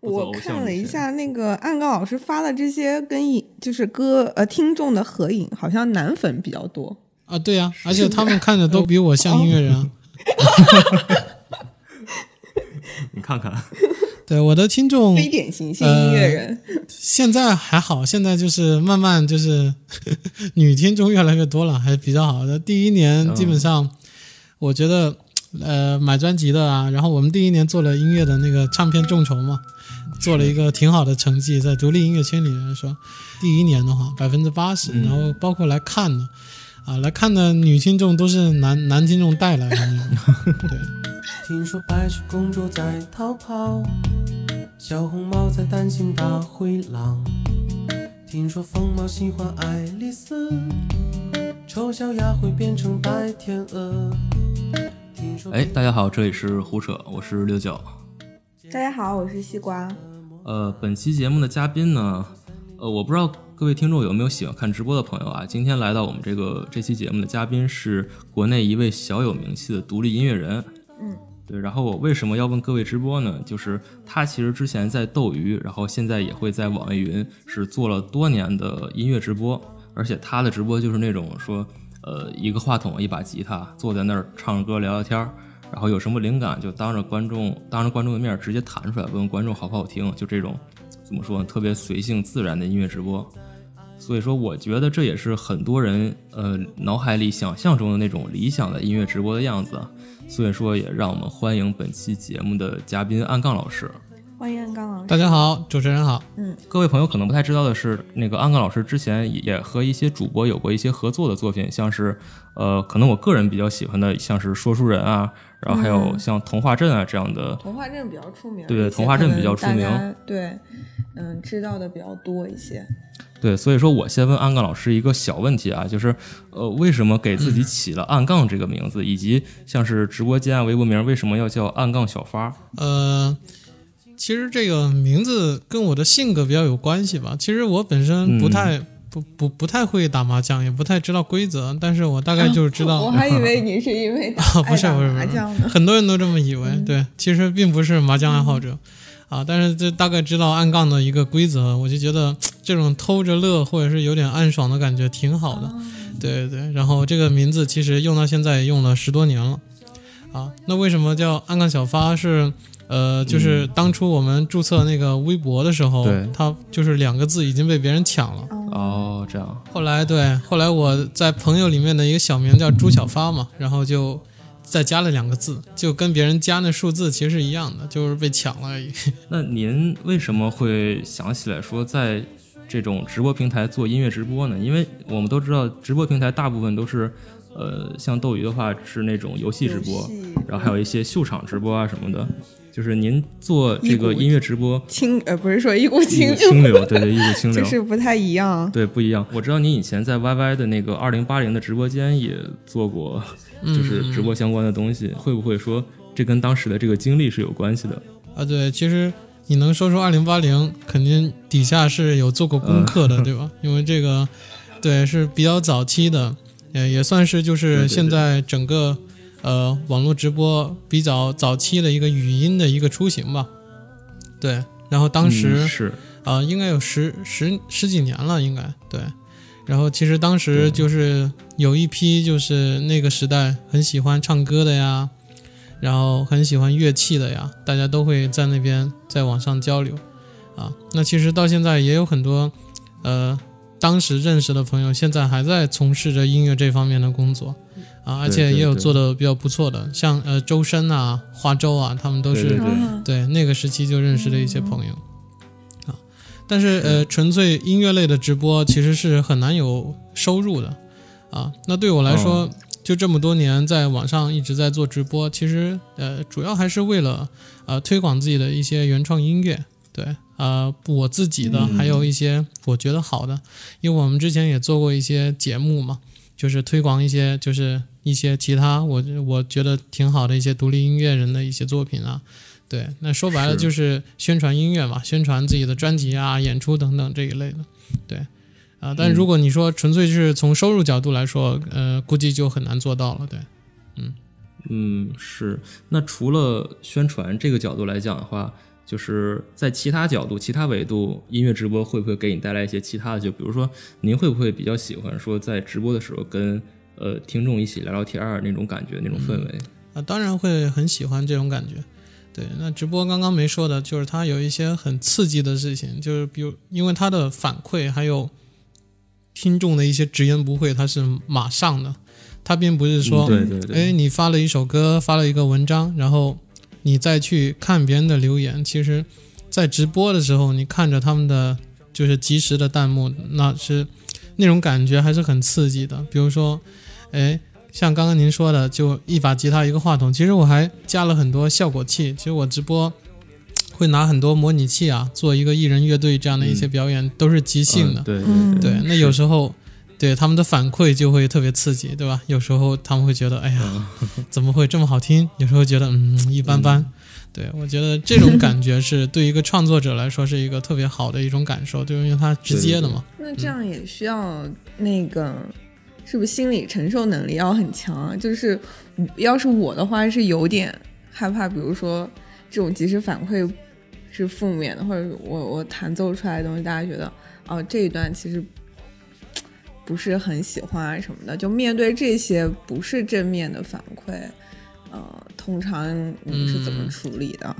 我看了一下那个暗杠老师发的这些跟影就是歌呃听众的合影，好像男粉比较多啊。对呀，而且他们看着都比我像音乐人。你看看，对我的听众 非典型性音乐人，现在还好，现在就是慢慢就是 女听众越来越多了，还是比较好的。第一年基本上，我觉得。呃，买专辑的啊，然后我们第一年做了音乐的那个唱片众筹嘛，做了一个挺好的成绩，在独立音乐圈里来说，第一年的话百分之八十，然后包括来看的，啊，来看的女听众都是男男听众带来的那种。对。听说白雪公主在逃跑，小红帽在担心大灰狼。听说疯帽喜欢爱丽丝，丑小鸭会变成白天鹅。哎，大家好，这里是胡扯，我是六九。大家好，我是西瓜。呃，本期节目的嘉宾呢，呃，我不知道各位听众有没有喜欢看直播的朋友啊。今天来到我们这个这期节目的嘉宾是国内一位小有名气的独立音乐人。嗯，对。然后我为什么要问各位直播呢？就是他其实之前在斗鱼，然后现在也会在网易云是做了多年的音乐直播，而且他的直播就是那种说。呃，一个话筒，一把吉他，坐在那儿唱着歌聊聊天儿，然后有什么灵感就当着观众当着观众的面直接弹出来，问观众好不好听，就这种怎么说呢？特别随性自然的音乐直播。所以说，我觉得这也是很多人呃脑海里想象中的那种理想的音乐直播的样子。所以说，也让我们欢迎本期节目的嘉宾安杠老师。欢迎安刚老师。大家好，主持人好。嗯，各位朋友可能不太知道的是，那个安刚老师之前也和一些主播有过一些合作的作品，像是，呃，可能我个人比较喜欢的，像是说书人啊，然后还有像童话镇啊这样的。童话镇比较出名。对对，童话镇比较出名。对，嗯，知道的比较多一些。对，所以说我先问安杠老师一个小问题啊，就是，呃，为什么给自己起了“暗杠”这个名字，以及像是直播间啊、微博名为什么要叫“暗杠小发”？呃。其实这个名字跟我的性格比较有关系吧。其实我本身不太不不不太会打麻将，也不太知道规则，但是我大概就是知道。我还以为你是因为 啊不是不是麻将呢。很多人都这么以为，对，其实并不是麻将爱好者啊。但是这大概知道暗杠的一个规则，我就觉得 这种偷着乐或者是有点暗爽的感觉挺好的。对对对，然后这个名字其实用到现在也用了十多年了啊。那为什么叫暗杠小发是？呃，就是当初我们注册那个微博的时候，它就是两个字已经被别人抢了。哦，这样。后来对，后来我在朋友里面的一个小名叫朱小发嘛，然后就再加了两个字，就跟别人加那数字其实是一样的，就是被抢了而已。那您为什么会想起来说在这种直播平台做音乐直播呢？因为我们都知道，直播平台大部分都是，呃，像斗鱼的话是那种游戏直播，然后还有一些秀场直播啊什么的。就是您做这个音乐直播，清呃不是说一股清清流，对对一股清流，就是不太一样，对不一样。我知道您以前在 YY 的那个二零八零的直播间也做过，就是直播相关的东西，会不会说这跟当时的这个经历是有关系的？啊，对，其实你能说出二零八零，肯定底下是有做过功课的，对吧？因为这个对是比较早期的，也也算是就是现在整个。呃，网络直播比较早期的一个语音的一个雏形吧，对。然后当时是啊，应该有十十十几年了，应该对。然后其实当时就是有一批就是那个时代很喜欢唱歌的呀，然后很喜欢乐器的呀，大家都会在那边在网上交流啊。那其实到现在也有很多呃当时认识的朋友，现在还在从事着音乐这方面的工作。啊，而且也有做的比较不错的，像呃周深啊、花粥啊，他们都是对那个时期就认识的一些朋友啊。但是呃，纯粹音乐类的直播其实是很难有收入的啊。那对我来说，就这么多年在网上一直在做直播，其实呃主要还是为了呃推广自己的一些原创音乐，对啊，我自己的还有一些我觉得好的，因为我们之前也做过一些节目嘛，就是推广一些就是。一些其他我我觉得挺好的一些独立音乐人的一些作品啊，对，那说白了就是宣传音乐嘛，宣传自己的专辑啊、演出等等这一类的，对，啊，但如果你说纯粹是从收入角度来说，呃，估计就很难做到了，对，嗯。嗯是。那除了宣传这个角度来讲的话，就是在其他角度、其他维度，音乐直播会不会给你带来一些其他的？就比如说，您会不会比较喜欢说在直播的时候跟呃听众一起聊聊天儿那种感觉、那种氛围？啊，当然会很喜欢这种感觉。对，那直播刚刚没说的，就是它有一些很刺激的事情，就是比如因为它的反馈还有听众的一些直言不讳，它是马上的，它并不是说，对对对，哎，你发了一首歌，发了一个文章，然后你再去看别人的留言，其实，在直播的时候，你看着他们的就是及时的弹幕，那是那种感觉还是很刺激的。比如说，哎。像刚刚您说的，就一把吉他一个话筒，其实我还加了很多效果器。其实我直播会拿很多模拟器啊，做一个艺人乐队这样的一些表演，都是即兴的。对嗯对对，那有时候对他们的反馈就会特别刺激，对吧？有时候他们会觉得，哎呀，怎么会这么好听？有时候觉得，嗯，一般般。对我觉得这种感觉是对一个创作者来说是一个特别好的一种感受，就因为它直接的嘛。那这样也需要那个，是不是心理承受能力要很强啊？就是要是我的话，是有点害怕，比如说这种及时反馈是负面的，或者我我弹奏出来的东西，大家觉得哦这一段其实不是很喜欢啊什么的，就面对这些不是正面的反馈，呃，通常你是怎么嗯处理的？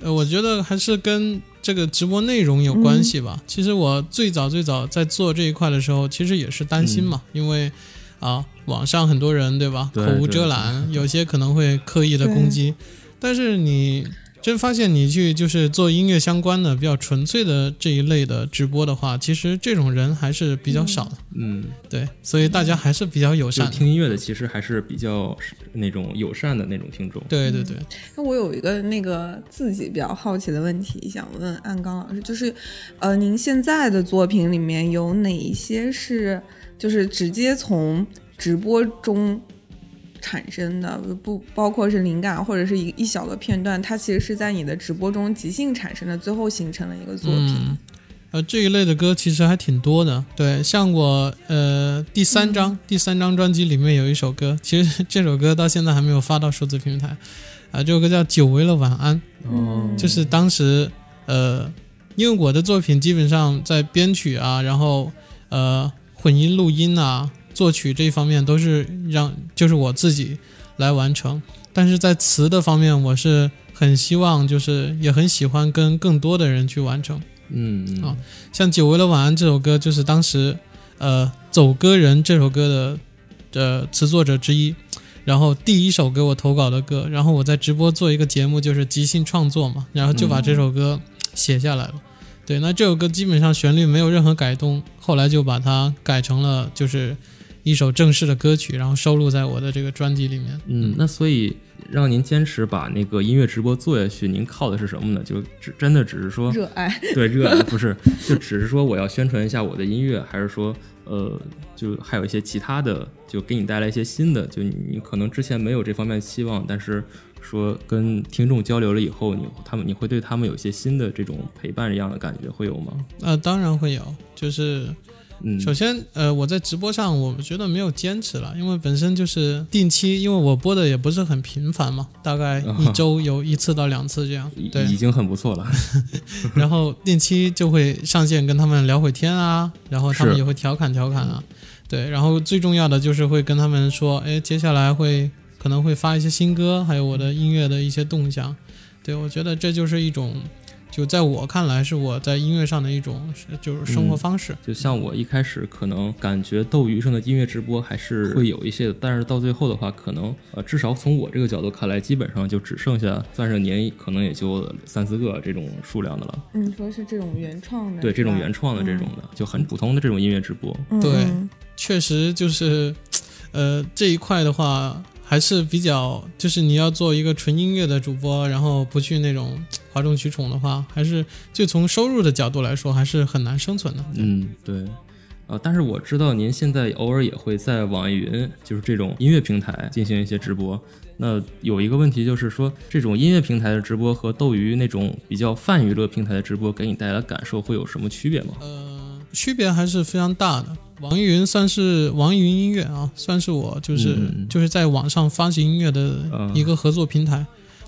呃，我觉得还是跟这个直播内容有关系嗯。吧。其实我最早最早在做这一块的时候，其实也是担心嘛，因为啊，网上很多人对吧，对口无遮拦，有些可能会刻意的攻击，但是你真发现你去就是做音乐相关的比较纯粹的这一类的直播的话，其实这种人还是比较少的，嗯，对，所以大家还是比较友善。听音乐的其实还是比较那种友善的那种听众。对对对，那我有一个那个自己比较好奇的问题想问安刚老师，就是，呃，您现在的作品里面有哪一些是就是直接从直播中产生的，不包括是灵感或者是一一小个片段，它其实是在你的直播中即兴产生的，最后形成了一个作品。嗯，呃，这一类的歌其实还挺多的。对，像我呃第三张、第三张专辑里面有一首歌，其实 这首歌到现在还没有发到数字平台。啊、这首歌叫《久违了晚安》，哦，就是当时呃，因为我的作品基本上在编曲啊，然后呃混音、录音啊、作曲这一方面都是让就是我自己来完成，但是在词的方面，我是很希望就是也很喜欢跟更多的人去完成。嗯嗯啊像《久违的晚安》这首歌，就是当时呃《走歌人》这首歌的的词作者之一，然后第一首给我投稿的歌，然后我在直播做一个节目，就是即兴创作嘛，然后就把这首歌写下来了。对，那这首歌基本上旋律没有任何改动，后来就把它改成了就是一首正式的歌曲，然后收录在我的这个专辑里面。嗯，那所以让您坚持把那个音乐直播做下去，您靠的是什么呢？就只真的只是说热爱，对热爱，不是就只是说我要宣传一下我的音乐，还是说呃，就还有一些其他的，就给你带来一些新的，就你你可能之前没有这方面期望，但是说跟听众交流了以后，你他们你会对他们有一些新的这种陪伴一样的感觉，会有吗？呃，当然会有，就是嗯，首先，呃，我在直播上，我觉得没有坚持了，因为本身就是定期，因为我播的也不是很频繁嘛，大概一周有一次到两次这样。已 对已，经很不错了。然后定期就会上线跟他们聊会天啊，然后他们也会调侃调侃啊，对，然后最重要的就是会跟他们说，哎，接下来会可能会发一些新歌，还有我的音乐的一些动向。对我觉得这就是一种，就在我看来是我在音乐上的一种就是生活嗯方式。就像我一开始可能感觉斗鱼上的音乐直播还是会有一些的，但是到最后的话，可能呃至少从我这个角度看来，基本上就只剩下算是年可能也就三四个这种数量的了。你说是这种原创的，对，这种原创的这种，的，就很普通的这种音乐直播。嗯对嗯确实就是，呃，这一块的话还是比较，就是你要做一个纯音乐的主播，然后不去那种哗众取宠的话，还是就从收入的角度来说，还是很难生存的。嗯，对。呃，但是我知道您现在偶尔也会在网易云，就是这种音乐平台进行一些直播。那有一个问题就是说，这种音乐平台的直播和斗鱼那种比较泛娱乐平台的直播，给你带来的感受会有什么区别吗？呃，区别还是非常大的。网易云算是网易云音乐啊，算是我就是、嗯就是在网上发行音乐的嗯一个合作平台。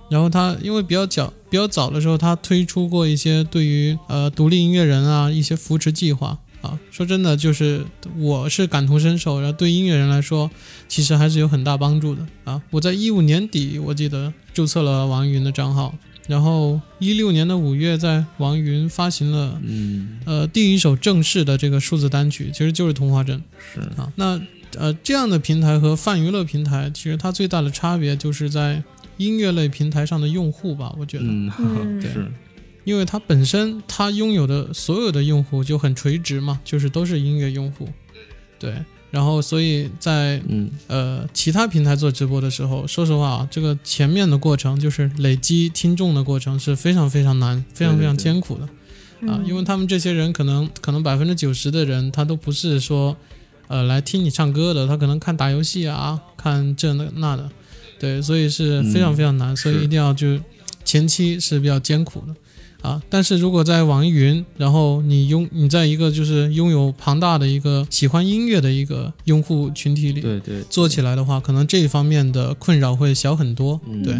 然后他因为比较早比较早的时候，他推出过一些对于呃独立音乐人啊一些扶持计划啊。说真的，就是我是感同身受，然后对音乐人来说，其实还是有很大帮助的啊。我在一五年底，我记得注册了网易云的账号，然后一六年的五月，在网易云发行了嗯，呃第一首正式的这个数字单曲，其实就是《童话镇》。是，啊，那呃这样的平台和泛娱乐平台，其实它最大的差别就是在音乐类平台上的用户吧，我觉得，嗯，嗯。是，因为它本身它拥有的所有的用户就很垂直嘛，就是都是音乐用户，对，然后所以在嗯，呃其他平台做直播的时候，说实话啊，这个前面的过程就是累积听众的过程是非常非常难、非常非常艰苦的。啊，因为他们这些人可能可能百分之九十的人他都不是说，呃，来听你唱歌的，他可能看打游戏啊，看这那那的，对，所以是非常非常难，所以一定要就前期是比较艰苦的。啊，但是如果在网易云，然后你拥你在一个就是拥有庞大的一个喜欢音乐的一个用户群体里对对，做起来的话，可能这一方面的困扰会小很多。嗯对，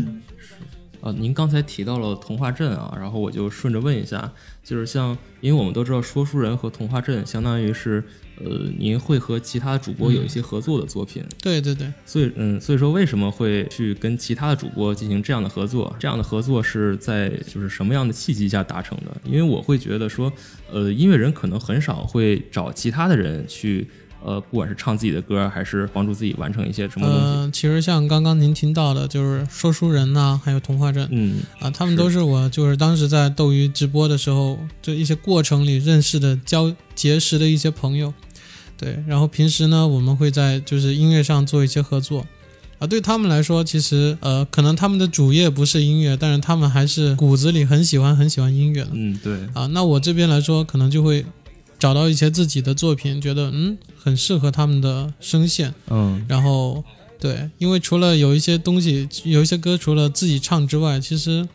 啊，您刚才提到了童话镇啊，然后我就顺着问一下，就是像，因为我们都知道说书人和童话镇相当于是，呃，您会和其他主播有一些合作的作品，对对对，所以，嗯，所以说为什么会去跟其他的主播进行这样的合作？这样的合作是在就是什么样的契机下达成的？因为我会觉得说，呃，音乐人可能很少会找其他的人去，呃，不管是唱自己的歌，还是帮助自己完成一些什么东西。呃，其实像刚刚您听到的，就是说书人呐、还有童话镇，嗯啊，他们都是我就是当时在斗鱼直播的时候，就一些过程里认识的、交结识的一些朋友。对，然后平时呢，我们会在就是音乐上做一些合作。啊，对他们来说，其实呃，可能他们的主业不是音乐，但是他们还是骨子里很喜欢很喜欢音乐的。嗯，对，啊，那我这边来说，可能就会找到一些自己的作品，觉得嗯很适合他们的声线。嗯然后对，因为除了有一些东西，有一些歌除了自己唱之外，其实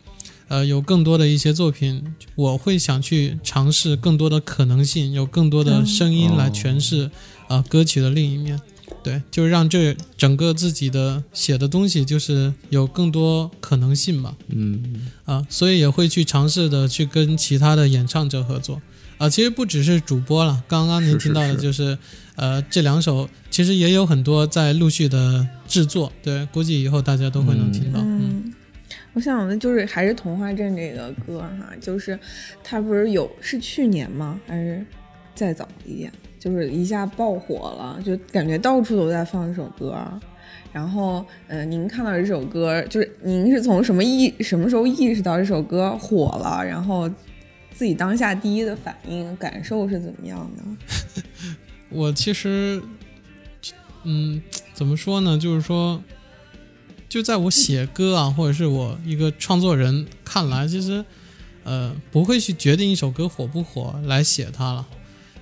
呃有更多的一些作品，我会想去尝试更多的可能性，有更多的嗯声音来哦诠释啊、歌曲的另一面。对，就是让这整个自己的写的东西，就是有更多可能性吧。嗯啊，所以也会去尝试的去跟其他的演唱者合作啊。其实不只是主播了，刚刚您听到的是就是呃这两首，其实也有很多在陆续的制作，对，估计以后大家都会能听到。嗯嗯，我想的就是还是童话镇这个歌哈，就是它不是有是去年吗？还是再早一点？就是一下爆火了，就感觉到处都在放这首歌。然后，呃，您看到这首歌，就是您是从什么意什么时候意识到这首歌火了？然后自己当下第一的反应感受是怎么样的？我其实，嗯，怎么说呢？就是说，就在我写歌啊，或者是我一个创作人看来，其实，呃，不会去决定一首歌火不火来写它了。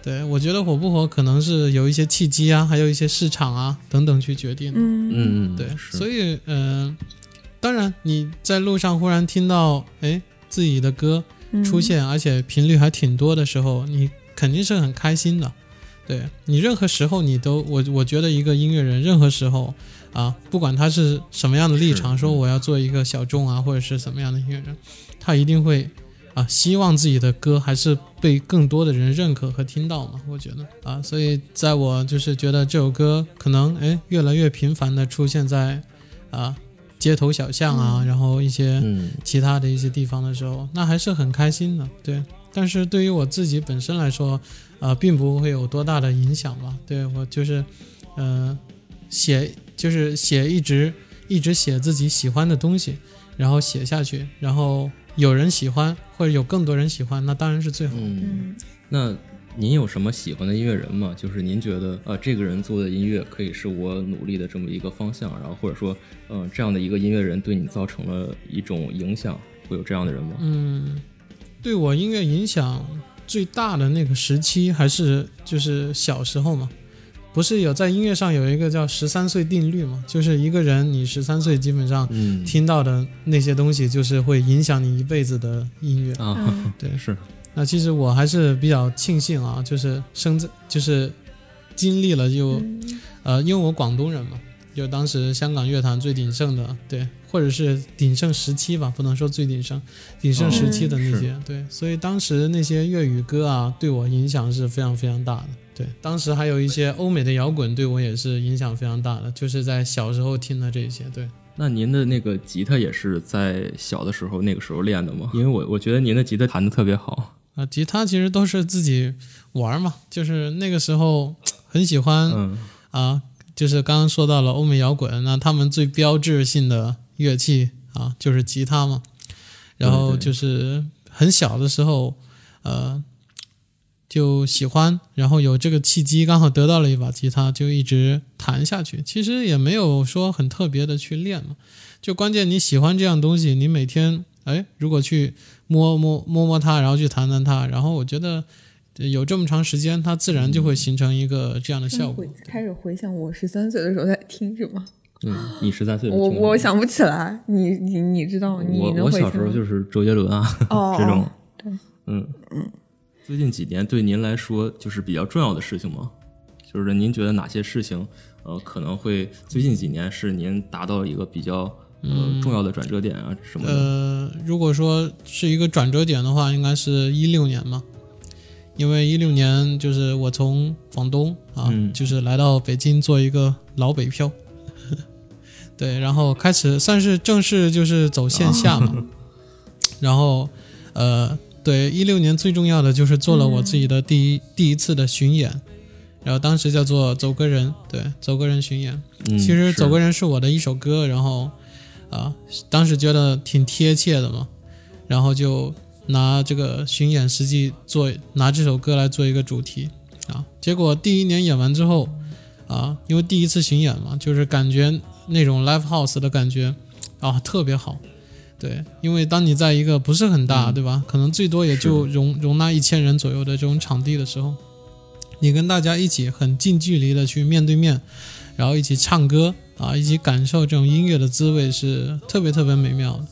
对我觉得火不火，可能是有一些契机啊，还有一些市场啊等等去决定的。嗯嗯，对，所以嗯、呃当然你在路上忽然听到哎自己的歌嗯出现，而且频率还挺多的时候，你肯定是很开心的。对你任何时候你都我我觉得一个音乐人任何时候啊，不管他是什么样的立场，说我要做一个小众啊，或者是什么样的音乐人，他一定会啊希望自己的歌还是被更多的人认可和听到嘛。我觉得啊，所以在我就是觉得这首歌可能哎越来越频繁的出现在啊街头小巷啊，然后一些嗯。其他的一些地方的时候，那还是很开心的，对。但是对于我自己本身来说，呃、并不会有多大的影响吧。对。我就是，呃，写就是写一直一直写自己喜欢的东西，然后写下去，然后有人喜欢或者有更多人喜欢，那当然是最好嗯。那您有什么喜欢的音乐人吗？就是您觉得呃，这个人做的音乐可以是我努力的这么一个方向，然后或者说，呃，这样的一个音乐人对你造成了一种影响，会有这样的人吗？嗯，对我音乐影响最大的那个时期，还是就是小时候嘛。不是有在音乐上有一个叫十三岁定律嘛？就是一个人你十三岁基本上嗯，听到的那些东西，就是会影响你一辈子的音乐。啊，嗯对，是，那其实我还是比较庆幸啊，就是生在就是经历了就、嗯呃，因为我广东人嘛，就当时香港乐坛最鼎盛的，对，或者是鼎盛时期吧，不能说最鼎盛，鼎盛时期的那些，对，所以当时那些粤语歌啊，对我影响是非常非常大的。对，当时还有一些欧美的摇滚，对我也是影响非常大的，就是在小时候听的这些。对，那您的那个吉他也是在小的时候那个时候练的吗？因为我我觉得您的吉他弹的特别好啊，吉他其实都是自己玩嘛，就是那个时候很喜欢，嗯啊，就是刚刚说到了欧美摇滚，那他们最标志性的乐器啊就是吉他嘛，然后就是很小的时候，呃。就喜欢，然后有这个契机，刚好得到了一把吉他，就一直弹下去。其实也没有说很特别的去练嘛，就关键你喜欢这样东西，你每天哎，如果去摸摸摸摸它，然后去谈谈它，然后我觉得有这么长时间，它自然就会形成一个这样的效果。开始回想我十三岁的时候在听什么？嗯，你十三岁，我我想不起来。你你你知道？我我小时候就是周杰伦啊，这种。对，嗯嗯。最近几年对您来说就是比较重要的事情吗？就是您觉得哪些事情，呃，可能会最近几年是您达到一个比较呃重要的转折点啊什么的？呃，如果说是一个转折点的话，应该是一六年嘛，因为一六年就是我从广东啊，就是来到北京做一个老北漂，对，然后开始算是正式就是走线下嘛，然后呃。对，一六年最重要的就是做了我自己的第一第一次的巡演，然后当时叫做走个人，对，走个人巡演。其实走个人是我的一首歌，然后啊，当时觉得挺贴切的嘛，然后就拿这个巡演实际做拿这首歌来做一个主题啊。结果第一年演完之后啊，因为第一次巡演嘛，就是感觉那种 live house 的感觉啊特别好。对，因为当你在一个不是很大，对吧？可能最多也就容容纳一千人左右的这种场地的时候，你跟大家一起很近距离的去面对面，然后一起唱歌啊，一起感受这种音乐的滋味，是特别特别美妙的。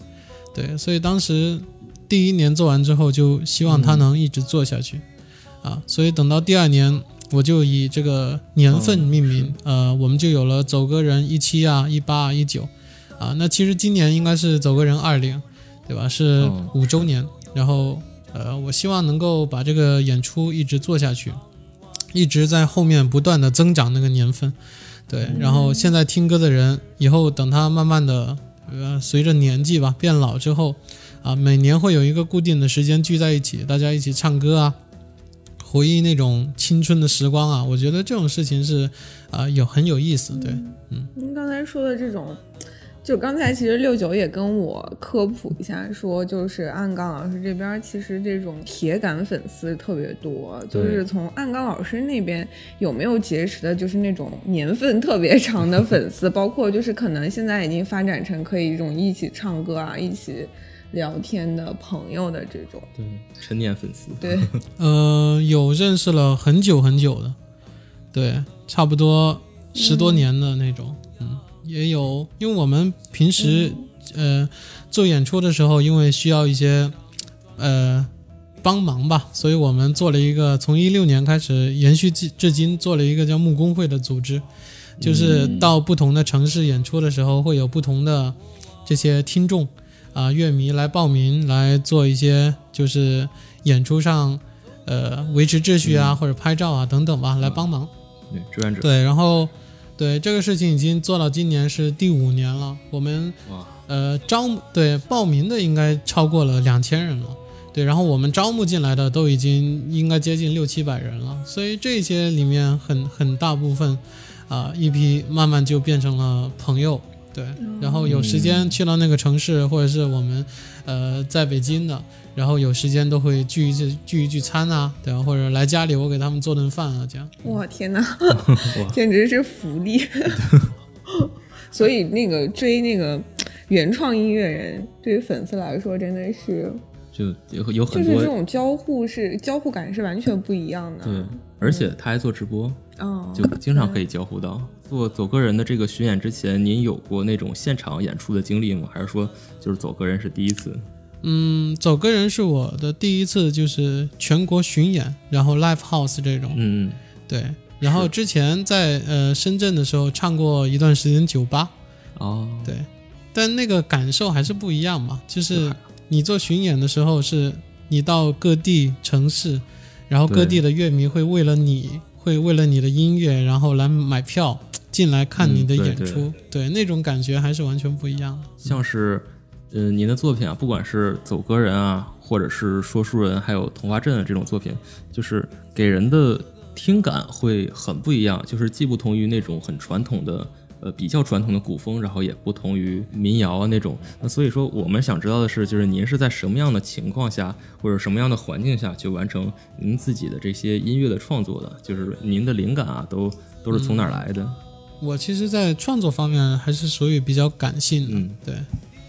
对，所以当时第一年做完之后，就希望它能一直做下去啊。所以等到第二年，我就以这个年份命名，呃，我们就有了走歌人一七啊、一八、一九。啊，那其实今年应该是走个人二零，对吧？是五周年。然后，呃，我希望能够把这个演出一直做下去，一直在后面不断的增长那个年份。对，然后现在听歌的人，以后等他慢慢的，呃，随着年纪吧变老之后，啊，每年会有一个固定的时间聚在一起，大家一起唱歌啊，回忆那种青春的时光啊。我觉得这种事情是，啊，有很有意思。对，嗯。您刚才说的这种。就刚才其实六九也跟我科普一下，说就是暗杠老师这边其实这种铁杆粉丝特别多，就是从暗杠老师那边有没有结识的，就是那种年份特别长的粉丝，包括就是可能现在已经发展成可以这种一起唱歌啊、一起聊天的朋友的这种，对，成年粉丝，对，呃，有认识了很久很久的，对，差不多十多年的那种。也有，因为我们平时呃做演出的时候，因为需要一些呃帮忙吧，所以我们做了一个从一六年开始延续至至今做了一个叫木工会的组织，就是到不同的城市演出的时候，会有不同的这些听众啊乐迷来报名来做一些就是演出上呃维持秩序啊或者拍照啊等等吧来帮忙，对志愿者。对，然后。对这个事情已经做到今年是第五年了，我们呃招对报名的应该超过了两千人了，对，然后我们招募进来的都已经应该接近六七百人了，所以这些里面很很大部分啊一批慢慢就变成了朋友。对，然后有时间去到那个城市，或者是我们，呃，在北京的，然后有时间都会聚一聚聚一聚餐啊，对吧？或者来家里，我给他们做顿饭啊，这样。哇，天哪，简直是福利！所以那个追那个原创音乐人，对于粉丝来说，真的是就有有很多，就是这种交互是交互感是完全不一样的。对，而且他还做直播，哦，就经常可以交互到。做走个人的这个巡演之前，您有过那种现场演出的经历吗？还是说就是走个人是第一次？嗯，走个人是我的第一次，就是全国巡演，然后 live house 这种。嗯，对。然后之前在呃深圳的时候唱过一段时间酒吧，哦，对，但那个感受还是不一样嘛。就是你做巡演的时候，是你到各地城市，然后各地的乐迷会为了你，会为了你的音乐，然后来买票进来看你的嗯对对演出，对那种感觉还是完全不一样的。像是，呃，您的作品啊，不管是走歌人啊，或者是说书人，还有童话镇这种作品，就是给人的听感会很不一样，就是既不同于那种很传统的。呃，比较传统的古风，然后也不同于民谣啊那种。那所以说，我们想知道的是，就是您是在什么样的情况下，或者什么样的环境下，去完成您自己的这些音乐的创作的？就是您的灵感啊，都都是从哪儿来的？我其实，在创作方面还是属于比较感性的，嗯对。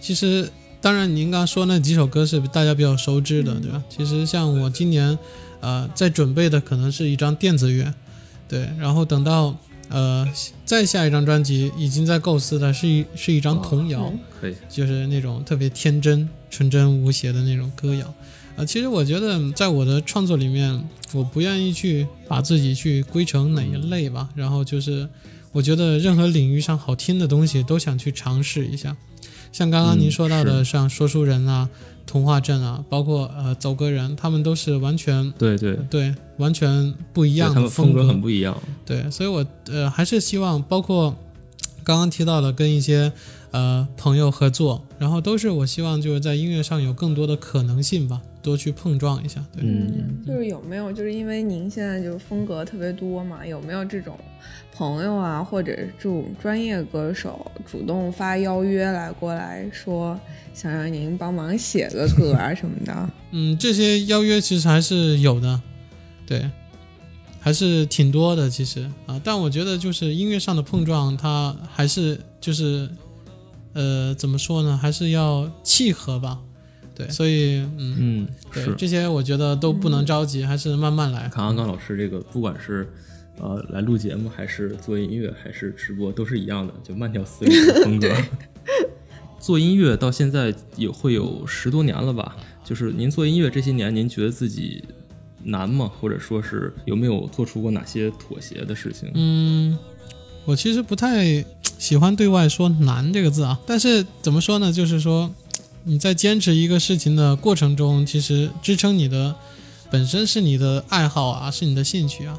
其实，当然您刚刚说那几首歌是大家比较熟知的，对吧？其实像我今年，呃，在准备的可能是一张电子乐，对。然后等到呃再下一张专辑，已经在构思的是一是一张童谣，嗯可以，就是那种特别天真、纯真无邪的那种歌谣。呃，其实我觉得在我的创作里面，我不愿意去把自己去归成哪一类吧。然后就是，我觉得任何领域上好听的东西都想去尝试一下。像刚刚您嗯说到的，是像说书人啊、童话镇啊，包括呃走歌人，他们都是完全对对，对完全不一样的他们风格格很不一样。对，所以我呃还是希望包括刚刚提到的跟一些呃朋友合作，然后都是我希望就是在音乐上有更多的可能性吧，多去碰撞一下。对，嗯，就是有没有，就是因为您现在就是风格特别多嘛，有没有这种朋友啊，或者这种专业歌手主动发邀约来过来说，想让您帮忙写个歌啊什么的？嗯，这些邀约其实还是有的，对，还是挺多的其实啊。但我觉得就是音乐上的碰撞，它还是就是呃怎么说呢，还是要契合吧。对，所以嗯，嗯，是。对这些我觉得都不能着急，还是慢慢来。看阿刚老师这个，不管是呃来录节目，还是做音乐，还是直播，都是一样的，就慢条斯理的风格。做音乐到现在有会有十多年了吧？就是您做音乐这些年，您觉得自己难吗？或者说是有没有做出过哪些妥协的事情？嗯，我其实不太喜欢对外说“难”这个字啊，但是怎么说呢？就是说你在坚持一个事情的过程中，其实支撑你的本身是你的爱好啊，是你的兴趣啊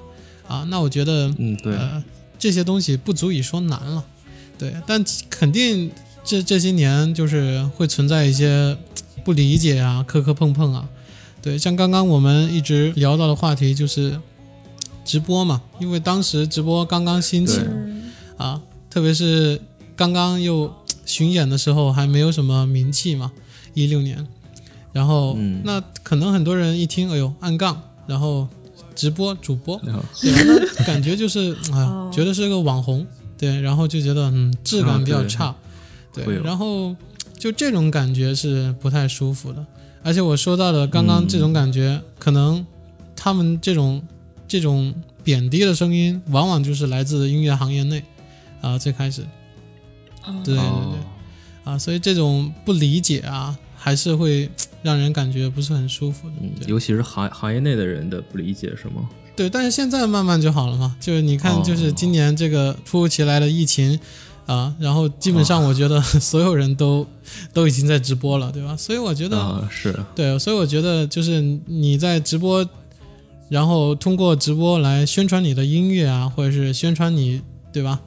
啊。那我觉得，嗯，对，呃，这些东西不足以说难了，对，但肯定这这些年就是会存在一些不理解啊、磕磕碰碰啊，对，像刚刚我们一直聊到的话题就是直播嘛，因为当时直播刚刚兴起啊，特别是刚刚又巡演的时候还没有什么名气嘛，一六年，然后、嗯。那可能很多人一听，哎呦按杠，然后直播主播，然后对？那感觉就是哎呀 哦，觉得是个网红，对，然后就觉得嗯质感比较差，对，然后就这种感觉是不太舒服的。而且我说到的刚刚这种感觉，可能他们这种这种贬低的声音，往往就是来自音乐行业内啊，最开始，哦。对对对。哦。啊，所以这种不理解啊，还是会 让人感觉不是很舒服的。嗯，对尤其是行行业内的人的不理解是吗？对，但是现在慢慢就好了嘛。就是你看，哦就是今年这个突如其来的疫情啊，然后基本上我觉得 所有人都都已经在直播了，对吧？所以我觉得，啊，是，对，所以我觉得就是你在直播，然后通过直播来宣传你的音乐啊，或者是宣传你，对吧？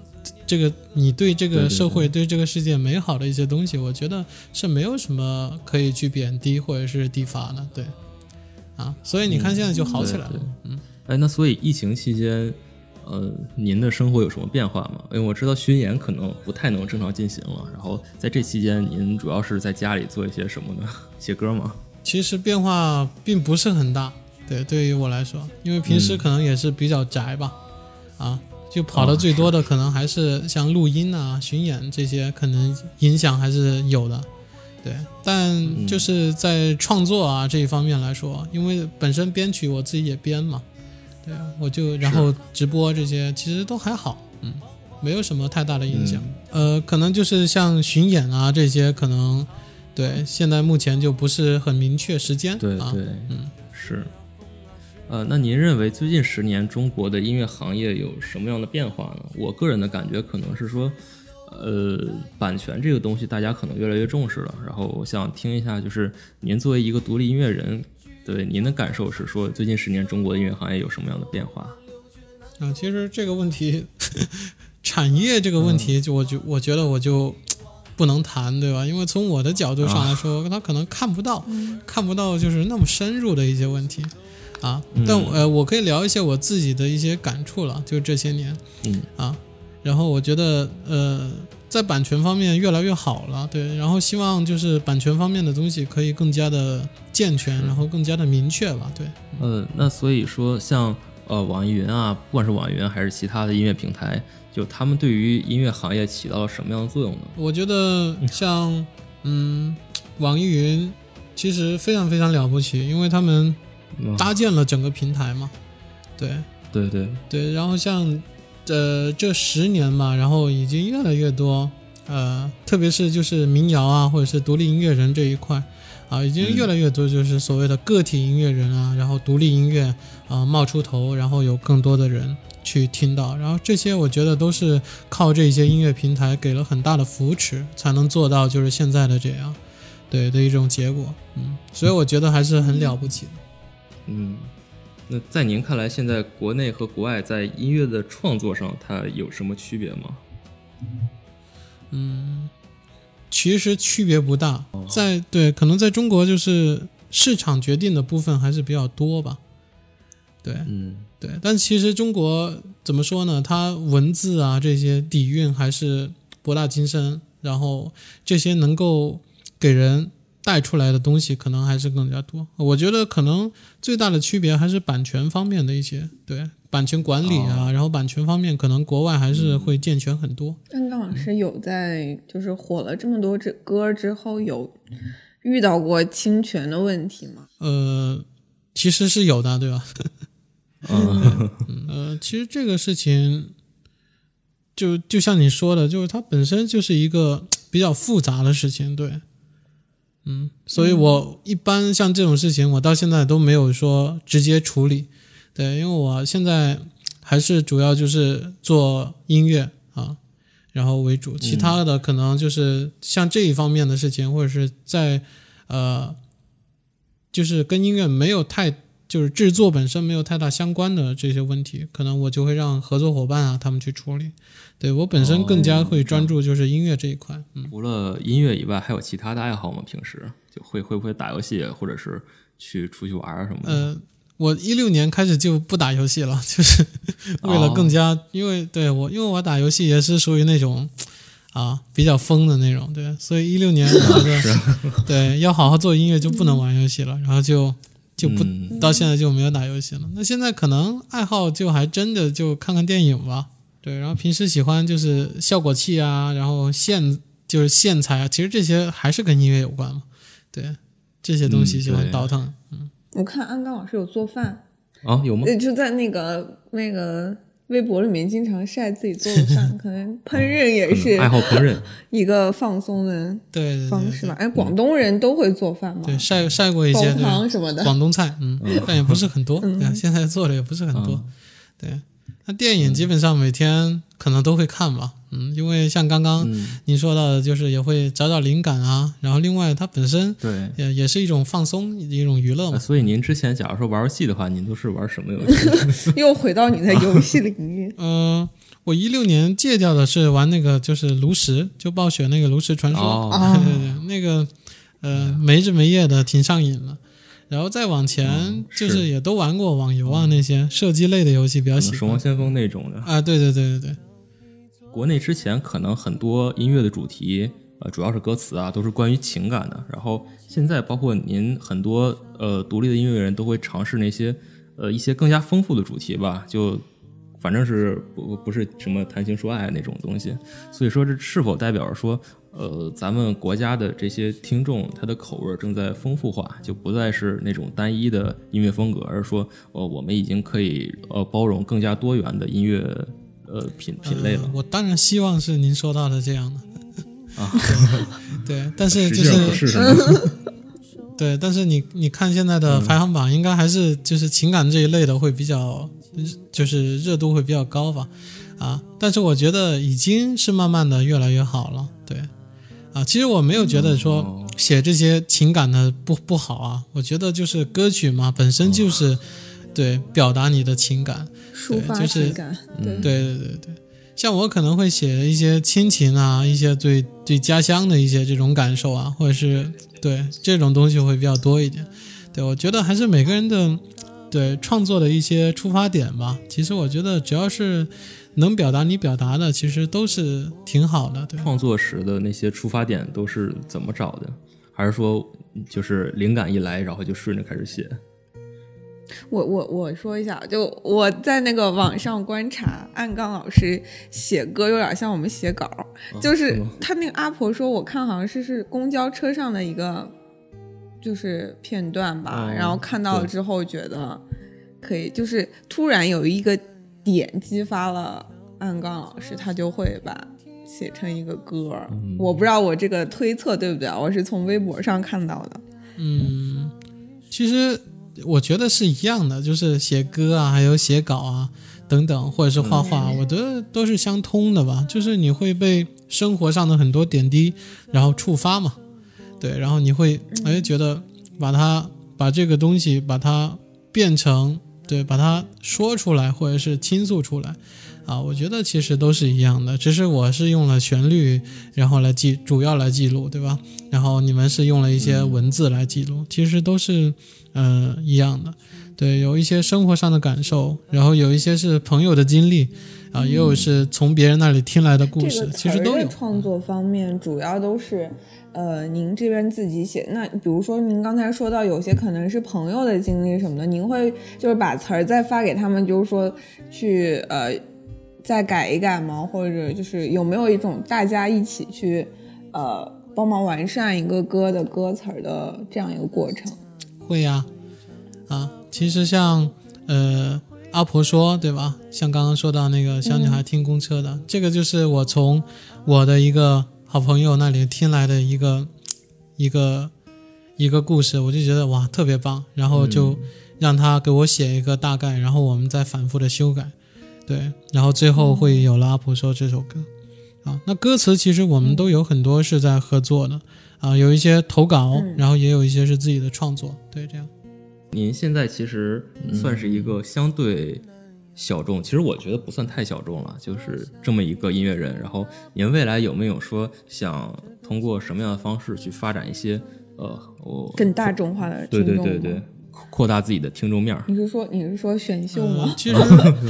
这个你对这个社会、对这个世界美好的一些东西，我觉得是没有什么可以去贬低或者是低发的，对。啊，所以你看现在就好起来了，嗯。哎，那所以疫情期间，呃，您的生活有什么变化吗？因为我知道巡演可能不太能正常进行了，然后在这期间，您主要是在家里做一些什么呢？写歌吗？其实变化并不是很大，对，对于我来说，因为平时嗯可能也是比较宅吧，啊，就跑的最多的可能还是像录音啊、巡演这些，可能影响还是有的，对。但就是在创作啊这一方面来说，因为本身编曲我自己也编嘛，对，我就然后直播这些其实都还好，嗯，没有什么太大的影响。呃，可能就是像巡演啊这些，可能对现在目前就不是很明确时间，啊，对对，嗯，是。呃，那您认为最近十年中国的音乐行业有什么样的变化呢？我个人的感觉可能是说，呃，版权这个东西大家可能越来越重视了。然后我想听一下，就是您作为一个独立音乐人，对您的感受是说，最近十年中国的音乐行业有什么样的变化？啊，其实这个问题，产业这个问题，就我觉我觉得我就不能谈，对吧？因为从我的角度上来说，他可能看不到，看不到就是那么深入的一些问题啊。但呃，我可以聊一些我自己的一些感触了，就这些年，嗯啊，然后我觉得呃，在版权方面越来越好了，对，然后希望就是版权方面的东西可以更加的健全，然后更加的明确吧，对。呃，那所以说像。呃，网易云啊，不管是网易云还是其他的音乐平台，就他们对于音乐行业起到了什么样的作用呢？我觉得像，嗯，网易云其实非常非常了不起，因为他们搭建了整个平台嘛。对，对对对。然后像，呃，这十年嘛，然后已经越来越多，呃，特别是就是民谣啊，或者是独立音乐人这一块。啊，已经越来越多，就是所谓的个体音乐人啊，然后独立音乐啊冒出头，然后有更多的人去听到，然后这些我觉得都是靠这些音乐平台给了很大的扶持，才能做到就是现在的这样，对的一种结果。嗯，所以我觉得还是很了不起的。嗯，那在您看来，现在国内和国外在音乐的创作上，它有什么区别吗？嗯。其实区别不大，在对，可能在中国就是市场决定的部分还是比较多吧，对，嗯，对，但其实中国怎么说呢？它文字啊这些底蕴还是博大精深，然后这些能够给人带出来的东西可能还是更加多。我觉得可能最大的区别还是版权方面的一些，对。版权管理啊，然后版权方面可能国外还是会健全很多。刚刚老师有在就是火了这么多这歌之后，有遇到过侵权的问题吗？呃，其实是有的，对吧？嗯，呃，其实这个事情就就像你说的，就是它本身就是一个比较复杂的事情，对。嗯，所以我一般像这种事情，我到现在都没有说直接处理。对，因为我现在还是主要就是做音乐啊，然后为主，其他的可能就是像这一方面的事情，或者是在呃，就是跟音乐没有太就是制作本身没有太大相关的这些问题，可能我就会让合作伙伴啊他们去处理。对我本身更加会专注就是音乐这一块。嗯，除了音乐以外，还有其他的爱好吗？平时就会会不会打游戏，或者是去出去玩什么的？呃。我一六年开始就不打游戏了，就是 为了更加，因为对我，因为我打游戏也是属于那种啊比较疯的那种，对，所以一六年我觉得对要好好做音乐就不能玩游戏了，然后就就不到现在就没有打游戏了。那现在可能爱好就还真的就看看电影吧，对，然后平时喜欢就是效果器啊，然后线就是线材啊，其实这些还是跟音乐有关嘛，对，这些东西喜欢倒腾，嗯。我看安刚老师有做饭啊，有吗？就在那个那个微博里面经常晒自己做的饭，可能烹饪也是爱好烹饪 一个放松的对方式吧。哎，广东人都会做饭吗？对，晒晒过一些汤什么的广东菜，嗯，但也不是很多。对，现在做的也不是很多。对，那电影基本上每天可能都会看吧。嗯，因为像刚刚您说到的，就是也会找找灵感啊。然后另外，它本身对也也是一种放松，一种娱乐嘛。所以您之前假如说玩游戏的话，您都是玩什么游戏？又回到你的游戏领域。嗯，我一六年戒掉的是玩那个，就是炉石，就暴雪那个炉石传说。哦对对对，那个呃没日没夜的挺上瘾了。然后再往前，就是也都玩过网游啊那些射击类的游戏，比较喜欢。守望先锋那种的啊，对对对对对。国内之前可能很多音乐的主题，呃，主要是歌词啊，都是关于情感的。然后现在包括您很多呃独立的音乐人都会尝试那些呃一些更加丰富的主题吧，就反正是不不是什么谈情说爱那种东西。所以说这是否代表着说，呃，咱们国家的这些听众他的口味正在丰富化，就不再是那种单一的音乐风格，而是说，呃，我们已经可以呃包容更加多元的音乐。呃，品品类了，我当然希望是您说到的这样的啊，对，但是就是，是，对，但是你你看现在的排行榜，应该还是就是情感这一类的会比较，就是热度会比较高吧，啊，但是我觉得已经是慢慢的越来越好了，对，啊，其实我没有觉得说写这些情感的不不好啊，我觉得就是歌曲嘛，本身就是对表达你的情感，抒发就是情感，对。对对对对，像我可能会写一些亲情啊，一些对对家乡的一些这种感受啊，或者是对这种东西会比较多一点。对我觉得还是每个人的对创作的一些出发点吧。其实我觉得只要是能表达你表达的，其实都是挺好的。创作时的那些出发点都是怎么找的？还是说就是灵感一来，然后就顺着开始写？我我我说一下，就我在那个网上观察，暗杠老师写歌有点像我们写稿，就是吗他那个阿婆说，我看好像是是公交车上的一个就是片段吧，哦然后看到了之后觉得可以，就是突然有一个点激发了暗杠老师，他就会把。写成一个歌，嗯我不知道我这个推测对不对啊，我是从微博上看到的。嗯，其实我觉得是一样的，就是写歌啊，还有写稿啊等等，或者是画画，我觉得都是相通的吧。就是你会被生活上的很多点滴然后触发嘛，对，然后你会哎觉得把它把这个东西把它变成对，把它说出来或者是倾诉出来。啊，我觉得其实都是一样的，只是我是用了旋律，然后来记，主要来记录，对吧？然后你们是用了一些文字来记录，其实都是嗯、呃一样的。对，有一些生活上的感受，然后有一些是朋友的经历，啊，也有是从别人那里听来的故事，其实都有。创作方面，主要都是呃您这边自己写。那比如说您刚才说到有些可能是朋友的经历什么的，您会就是把词儿再发给他们，就是说去呃再改一改吗？或者就是有没有一种大家一起去呃帮忙完善一个歌的歌词儿的这样一个过程？会呀、啊，其实像呃阿婆说对吧？像刚刚说到那个小女孩听公车的，这个就是我从我的一个好朋友那里听来的一个一个一个故事，我就觉得哇特别棒，然后就让他给我写一个大概，然后我们再反复的修改，对，然后最后会有了阿婆说这首歌。啊，那歌词其实我们都有很多是在合作的，啊，有一些投稿，嗯然后也有一些是自己的创作，对，这样。您现在其实算是一个相对小众，其实我觉得不算太小众了，就是这么一个音乐人。然后您未来有没有说想通过什么样的方式去发展一些呃，我更大众化的对听众吗对对对，扩大自己的听众面儿？你是说你是说选秀吗？呃其实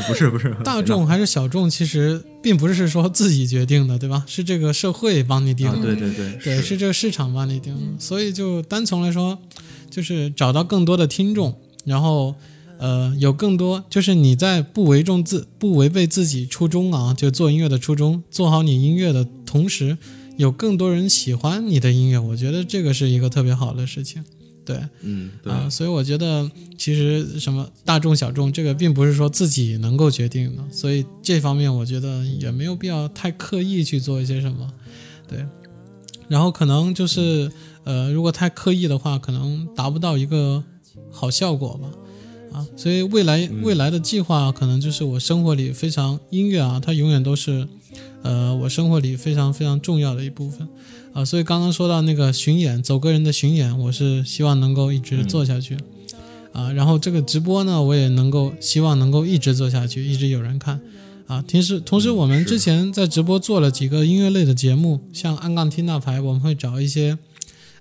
不 是不是，大众还是小众，其实并不是说自己决定的，对吧？是这个社会帮你定啊，的，对对对，对，是这个市场帮你定的。所以就单从来说，就是找到更多的听众，然后呃有更多，就是你在不违重自不违背自己初衷啊，就做音乐的初衷，做好你音乐的同时，有更多人喜欢你的音乐，我觉得这个是一个特别好的事情。对，嗯对，啊，所以我觉得其实什么大众小众这个并不是说自己能够决定的，所以这方面我觉得也没有必要太刻意去做一些什么，对。然后可能就是呃，如果太刻意的话，可能达不到一个好效果吧，啊，所以未来未来的计划可能就是我生活里非常音乐啊，它永远都是呃我生活里非常非常重要的一部分。啊，所以刚刚说到那个巡演，走个人的巡演，我是希望能够一直做下去，啊，然后这个直播呢，我也能够希望能够一直做下去，一直有人看，啊，平时同时我们之前在直播做了几个音乐类的节目，像安杠听那牌，我们会找一些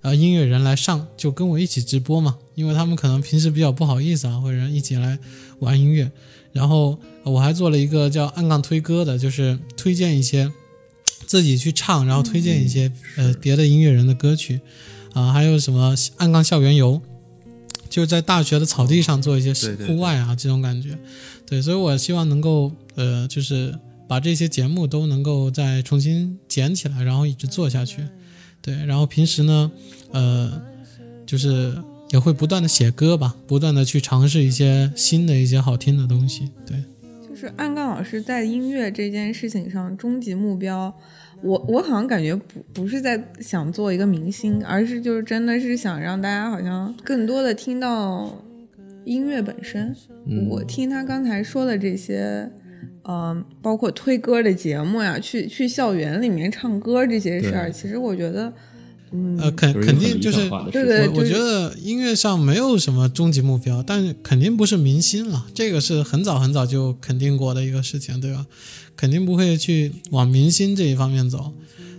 呃音乐人来上，就跟我一起直播嘛，因为他们可能平时比较不好意思啊，或者一起来玩音乐，然后呃我还做了一个叫安杠推歌的，就是推荐一些。自己去唱，然后推荐一些、呃别的音乐人的歌曲，啊、还有什么暗杠校园游，就是在大学的草地上做一些户外啊这种感觉，对，所以我希望能够呃就是把这些节目都能够再重新捡起来，然后一直做下去，对，然后平时呢，呃，就是也会不断的写歌吧，不断的去尝试一些新的一些好听的东西，对。就是暗杠老师在音乐这件事情上，终极目标，我我好像感觉不不是在想做一个明星，而是就是真的是想让大家好像更多的听到音乐本身。嗯我听他刚才说的这些，嗯、包括推歌的节目呀，去去校园里面唱歌这些事儿，其实我觉得，嗯，呃，肯肯定就是对对我我觉得音乐上没有什么终极目标，但是肯定不是明星了，这个是很早很早就肯定过的一个事情，对吧？肯定不会去往明星这一方面走，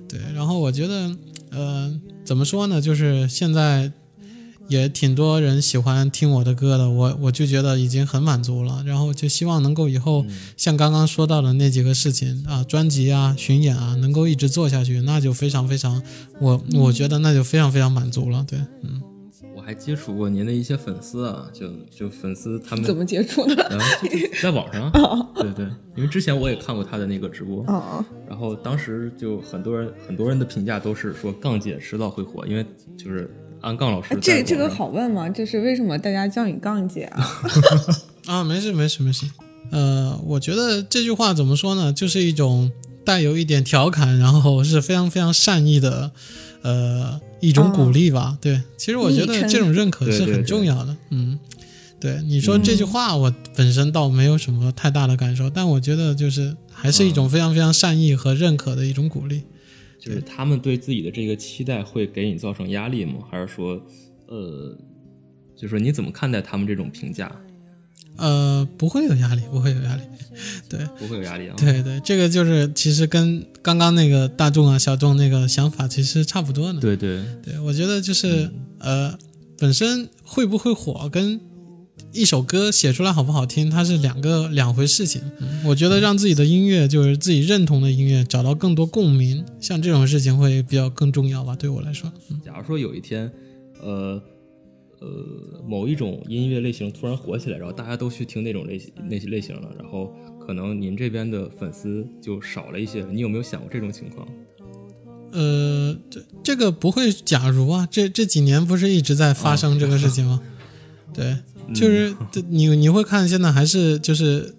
对。然后我觉得，呃，怎么说呢？就是现在也挺多人喜欢听我的歌的，我我就觉得已经很满足了。然后就希望能够以后像刚刚说到的那几个事情啊，专辑啊、巡演啊，能够一直做下去，那就非常非常，我我觉得那就非常非常满足了。对，嗯。我还接触过您的一些粉丝啊，就就粉丝他们怎么接触的？然后就就在网上，对对，因为之前我也看过他的那个直播，哦，然后当时就很多人很多人的评价都是说杠姐迟早会火，因为就是按杠老师这这个好问吗？就是为什么大家叫你杠姐啊？啊，没事没事没事。呃，我觉得这句话怎么说呢？就是一种带有一点调侃，然后是非常非常善意的，呃，一种鼓励吧。对，其实我觉得这种认可是很重要的。嗯，对，你说这句话，我本身倒没有什么太大的感受，但我觉得就是还是一种非常非常善意和认可的一种鼓励。就是他们对自己的这个期待会给你造成压力吗？还是说，呃，就是说你怎么看待他们这种评价？呃，不会有压力，不会有压力。对，不会有压力啊？对对，这个就是其实跟刚刚那个大众啊、小众那个想法其实差不多的。对对，对，我觉得就是呃，本身会不会火跟一首歌写出来好不好听，它是两个两回事情。嗯我觉得让自己的音乐就是自己认同的音乐，找到更多共鸣，像这种事情会比较更重要吧，对我来说。嗯假如说有一天，呃呃，某一种音乐类型突然火起来，然后大家都去听那种类型那些类型了，然后可能您这边的粉丝就少了一些，你有没有想过这种情况？呃，这这个不会假如啊，这这几年不是一直在发生这个事情吗？对，就是你你会看现在还是就是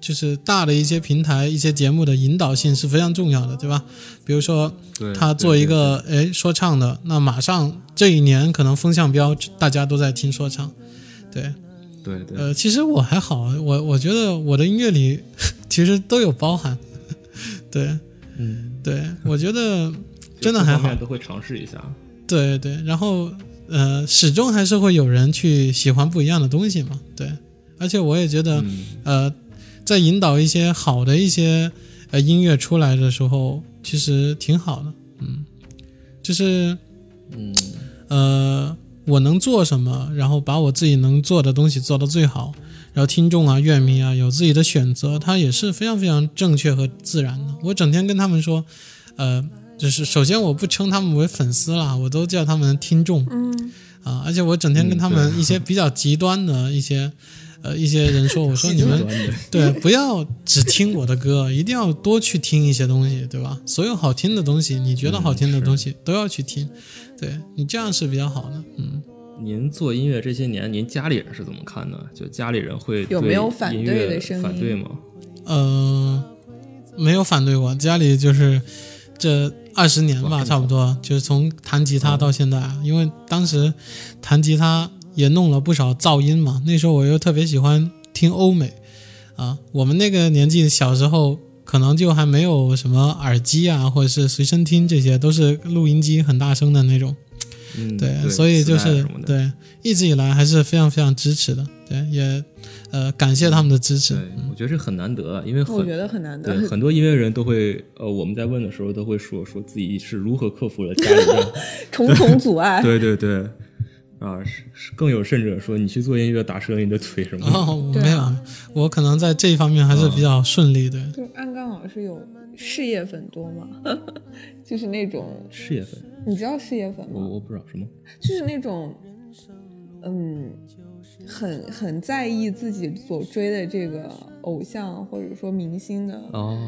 就是大的一些平台一些节目的引导性是非常重要的，对吧？比如说，他做一个哎说唱的，那马上这一年可能风向标大家都在听说唱，对，对对。对，呃，其实我还好，我我觉得我的音乐里其实都有包含，对。嗯，对，我觉得真的还好。都会尝试一下。对对，然后呃，始终还是会有人去喜欢不一样的东西嘛，对，而且我也觉得、嗯。呃，在引导一些好的一些呃音乐出来的时候，其实挺好的，嗯，就是嗯。呃，我能做什么，然后把我自己能做的东西做到最好，然后听众啊、乐迷啊有自己的选择，它也是非常非常正确和自然的。我整天跟他们说，呃，就是首先我不称他们为粉丝啦，我都叫他们听众嗯，啊，而且我整天跟他们一些比较极端的一些。呃，一些人说，我说你们对，不要只听我的歌，一定要多去听一些东西，对吧？所有好听的东西，你觉得好听的东西、都要去听，对你这样是比较好的。嗯，您做音乐这些年，您家里人是怎么看的？就家里人会有没有反对的声音反对吗？呃，没有反对过，家里就是这二十年吧，差不多，就是从弹吉他到现在，因为当时弹吉他也弄了不少噪音嘛，那时候我又特别喜欢听欧美啊，我们那个年纪小时候。可能就还没有什么耳机啊，或者是随身听，这些都是录音机很大声的那种。嗯，对，所以就是对，一直以来还是非常非常支持的。对，也呃感谢他们的支持。对，我觉得这很难得，啊因为很我觉得很难得对。很多音乐人都会，呃，我们在问的时候都会说说自己是如何克服了家里的，重重阻碍。对对对，啊，更有甚者说你去做音乐打折你的腿什么没有，我可能在这一方面还是比较顺利的。就安刚老师有事业粉多吗？就是那种，事业粉，你知道事业粉吗？我我不知道什么，就是那种，嗯，很很在意自己所追的这个偶像或者说明星的，哦，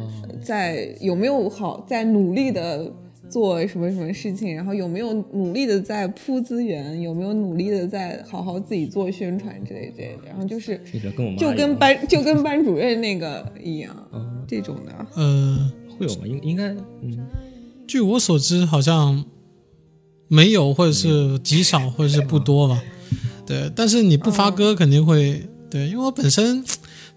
在有没有好在努力的做什么什么事情，然后有没有努力的在铺资源，有没有努力的在好好自己做宣传之类之类的，然后就是就跟班就跟班主任那个一样，哦这种的。呃，会有吗？应应该，嗯，据我所知，好像没有，或者是极少，或者是不多吧。对，但是你不发歌肯定会对，因为我本身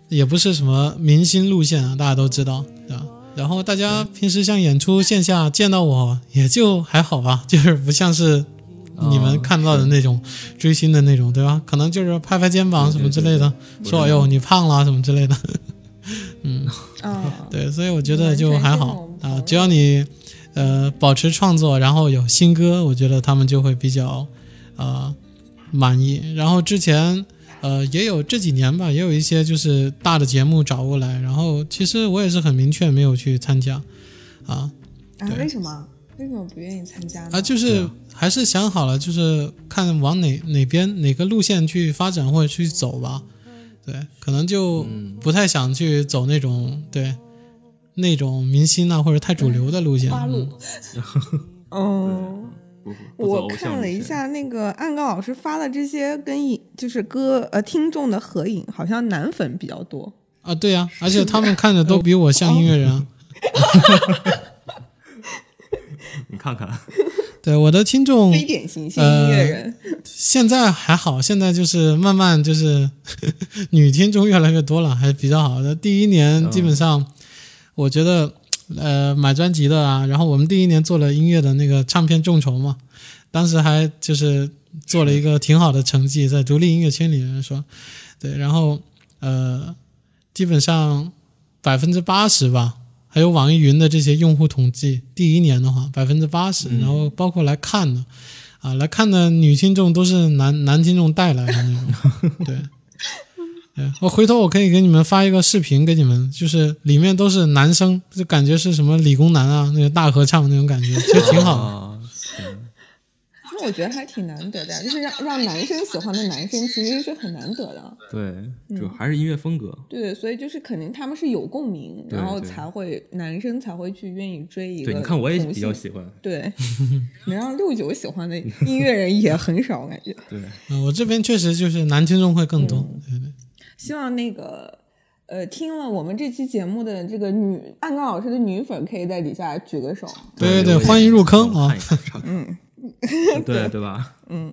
也不是什么明星路线啊，大家都知道，对吧？然后大家平时像演出线下见到我也就还好吧，就是不像是你们看到的那种追星的那种，对吧？可能就是拍拍肩膀什么之类的，说哎呦你胖了什么之类的。嗯，啊，对，所以我觉得就还好啊，只要你呃保持创作，然后有新歌，我觉得他们就会比较呃满意。然后之前呃也有这几年吧，也有一些就是大的节目找过来，然后其实我也是很明确没有去参加啊啊，为什么？为什么不愿意参加呢？啊，就是还是想好了，就是看往哪哪边哪个路线去发展或者去走吧。对，可能就不太想去走那种对那种明星啊或者太主流的路线。花路嗯。嗯，不不我看了一下那个暗杠老师发的这些跟影就是歌呃听众的合影，好像男粉比较多。啊，对呀、而且他们看着都比我像音乐人啊。你看看，对，我的听众 非典型性音乐人，现在还好，现在就是慢慢就是 女听众越来越多了，还比较好的。第一年基本上，我觉得呃买专辑的啊，然后我们第一年做了音乐的那个唱片众筹嘛，当时还就是做了一个挺好的成绩，在独立音乐圈里面说，对，然后呃基本上百分之八十吧。还有网易云的这些用户统计，第一年的话百分之八十，然后包括来看的，啊，来看的女听众都是男男听众带来的那种，对，对，我回头我可以给你们发一个视频给你们，就是里面都是男生，就感觉是什么理工男啊，那个大合唱那种感觉，其实挺好的。啊，那我觉得还挺难得的呀，就是让让男生喜欢的男生其实是很难得的。对，主要还是音乐风格。对，所以就是肯定他们是有共鸣，然后才会男生才会去愿意追一个。对，你看我也比较。喜欢。对，能让六九喜欢的音乐人也很少，我感觉。对，嗯，我这边确实就是男听众会更多，对对。希望那个呃，听了我们这期节目的这个女暗杠老师的女粉，可以在底下举个手。对对对欢迎入坑啊嗯，对对吧？嗯，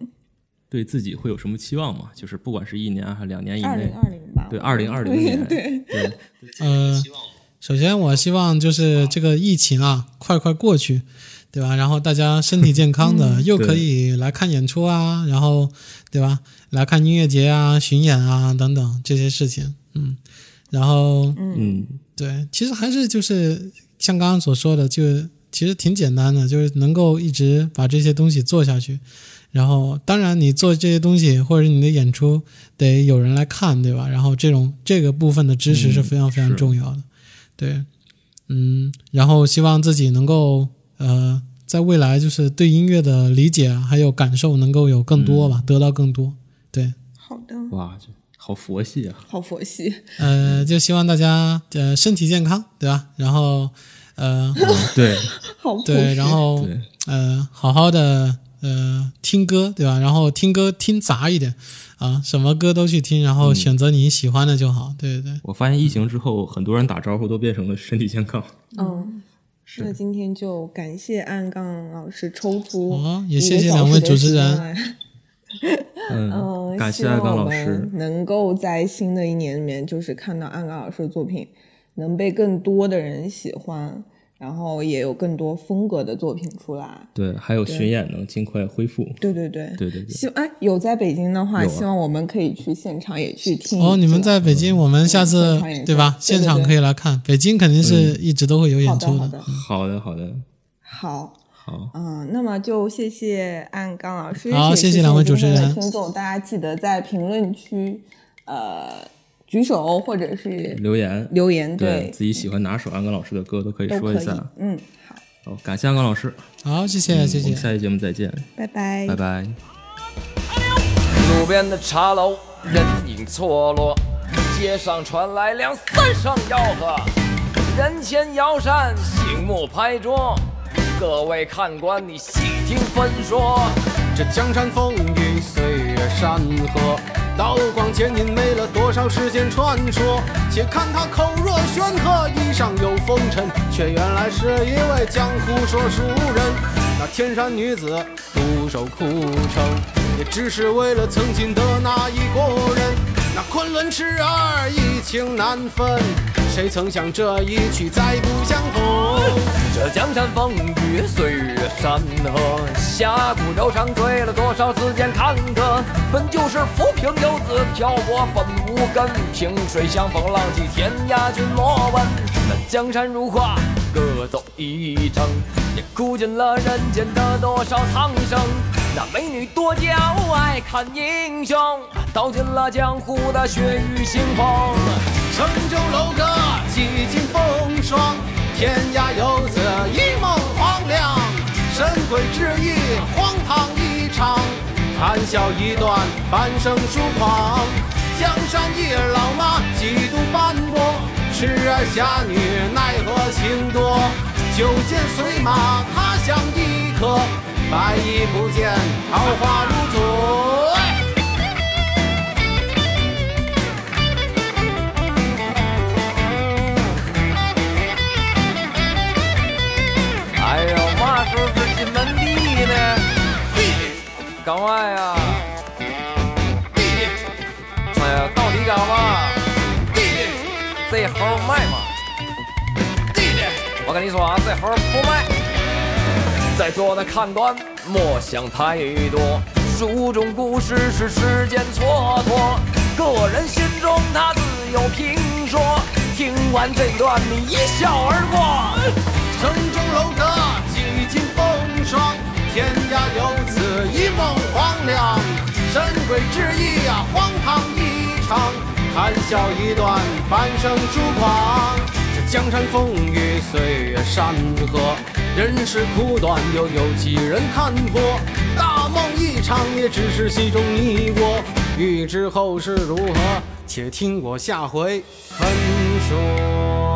对自己会有什么期望吗？就是不管是一年还是两年以内二零，二零吧。对，二零二零年，对，对，呃，首先我希望就是这个疫情啊，快快过去，对吧？然后大家身体健康的，又可以来看演出啊，然后对吧？来看音乐节啊、巡演啊等等这些事情，嗯，然后嗯，对，其实还是就是像刚刚所说的，就其实挺简单的，就是能够一直把这些东西做下去。然后，当然你做这些东西或者你的演出得有人来看，对吧？然后这种这个部分的支持是非常非常重要的，对，嗯，然后希望自己能够呃，在未来就是对音乐的理解啊还有感受能够有更多吧，得到更多，对，好的，哇，这好佛系啊！好佛系。呃，就希望大家呃身体健康，对吧？然后呃，对好对，然后，呃，好好的呃听歌，对吧？然后听歌听杂一点啊，什么歌都去听，然后选择你喜欢的就好。对对对，我发现疫情之后，很多人打招呼都变成了身体健康。嗯，那今天就感谢暗杠老师抽出哦也谢谢两位主持人间来 嗯，嗯，感谢爱刚希望我们老师。能够在新的一年里面，就是看到暗杠老师的作品能被更多的人喜欢，然后也有更多风格的作品出来。对，还有巡演能尽快恢复。对对对，对对对，希哎有在北京的话，啊希望我们可以去现场也去听。哦，你们在北京，我们下次对吧？对对现场可以来看，北京肯定是一直都会有演出的好的好的好的，好。好，嗯，那么就谢谢安刚老师，好谢谢两位主持人听众，大家记得在评论区呃举手或者是留言，留言，对自己喜欢哪首安刚老师的歌都可以说一下。。嗯，好，好，感谢安刚老师，好，谢谢谢谢。下期节目再见，拜拜，拜拜。路边的茶楼，人影错落，街上传来两三声吆喝，人前摇扇，醒目拍桌，各位看官你细听分说。这江山风雨岁月山河，刀光剑影没了多少世间传说？且看他口若悬河，衣上有风尘，却原来是一位江湖说书人。那天山女子独守枯城，也只是为了曾经的那一个人。那昆仑痴儿一情难分，谁曾想这一去再不相逢？这江山风雨，岁月山河，侠骨柔肠，醉了多少次间坎坷。本就是浮萍游子，漂泊本无根。萍水相逢，浪迹天涯，君莫问。那江山如画，各走一程，也哭尽了人间的多少苍生。那美女多娇，爱看英雄，道尽了江湖的血雨腥风。城中楼阁几经风霜，天涯游子一梦黄粱。神鬼之意，荒唐一场，谈笑一段，半生疏狂。江山一儿老马，几度斑驳，痴儿侠女奈何情多？酒剑随马，他乡一客，百亿不见，桃花如昨。哎呦，嘛时候是金门地呢？干嘛呀？哎呀，到底干嘛？这猴卖吗？我跟你说啊，这猴不卖。在座的看官莫想太多，书中故事是时间蹉跎，个人心中他自有评说。听完这段，你一笑而过。城中楼阁几经风霜，天涯游子一梦黄粱。神鬼之意呀，荒唐一场，谈笑一段，半生疏狂。江山风雨，岁月山河，人世苦短，又有几人看破？大梦一场，也只是戏中你我。欲知后事如何，且听我下回分说。